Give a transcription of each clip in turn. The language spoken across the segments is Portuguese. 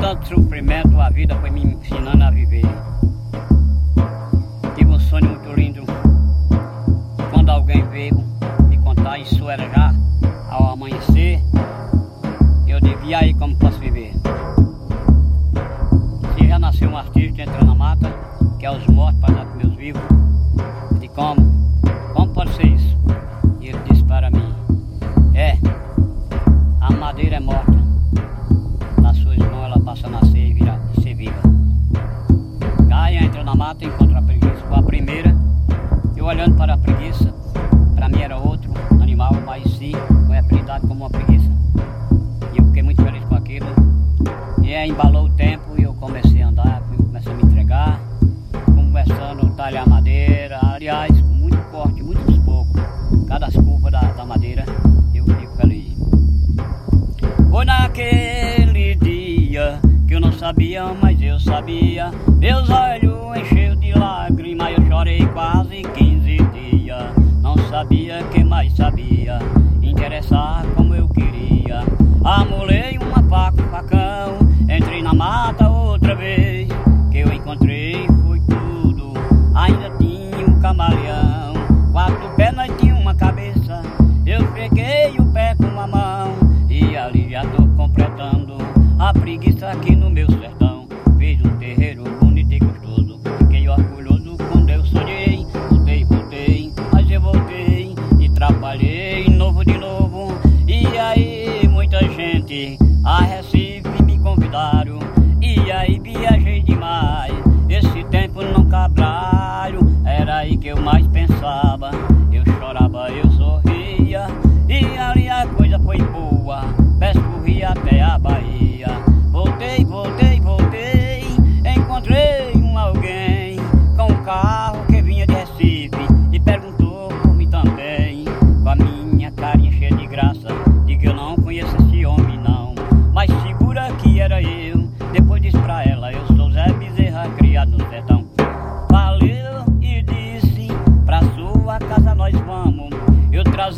tanto sofrimento, a vida foi me ensinando a viver. Tive um sonho muito lindo. Quando alguém veio me contar, isso era já ao amanhecer. Eu devia aí como posso viver. Se já nasceu um artista entrou na mata, que é os mortos para dar com meus vivos. De como? Como pode ser isso? E ele disse para mim, é, a madeira é morta. Olhando para a preguiça, para mim era outro animal, mas sim foi apelidado como uma preguiça. E eu fiquei muito feliz com aquilo. E aí embalou o tempo e eu comecei a andar, comecei a me entregar, começando a talhar madeira, aliás, muito forte, muito pouco. Cada curva da, da madeira eu fico feliz. Foi naquele dia que eu não sabia, mas eu sabia. Meus olhos sabia que mais sabia, interessar como eu queria. Amolei uma faca, um facão, entrei na mata outra vez. Que eu encontrei foi tudo, ainda tinha um camaleão. Quatro pernas tinha uma cabeça, eu peguei o pé com a mão. E ali já tô completando a preguiça aqui no meu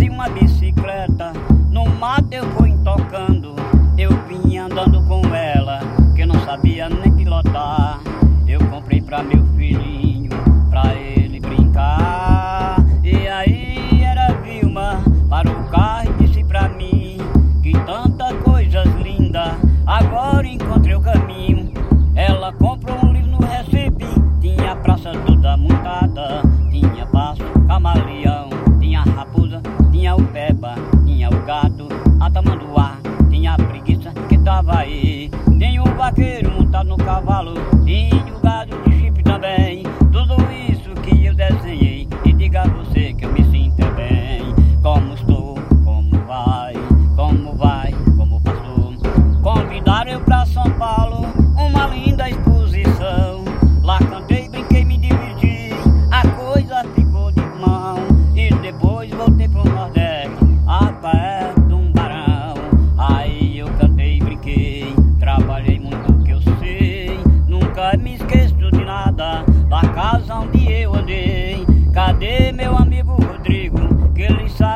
Trazia uma bicicleta, no mato eu fui tocando. Eu vinha andando com ela, que eu não sabia nem pilotar. Eu comprei pra meu filhinho, pra ele brincar. E aí era Vilma, parou o carro e disse pra mim que tanta coisas lindas, agora encontrei o caminho. Ela comprou um livro no Recife, tinha a praça toda montada,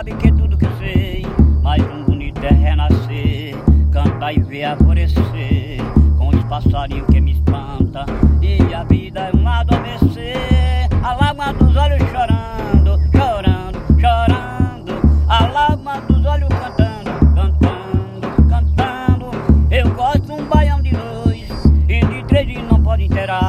sabe que tudo que sei, mais um bonito é renascer, cantar e ver alvorecer, com os passarinhos que me espanta, e a vida é um adormecer, a lágrima dos olhos chorando, chorando, chorando, a lágrima dos olhos cantando, cantando, cantando, eu gosto de um baião de luz, e de três não pode inteirar.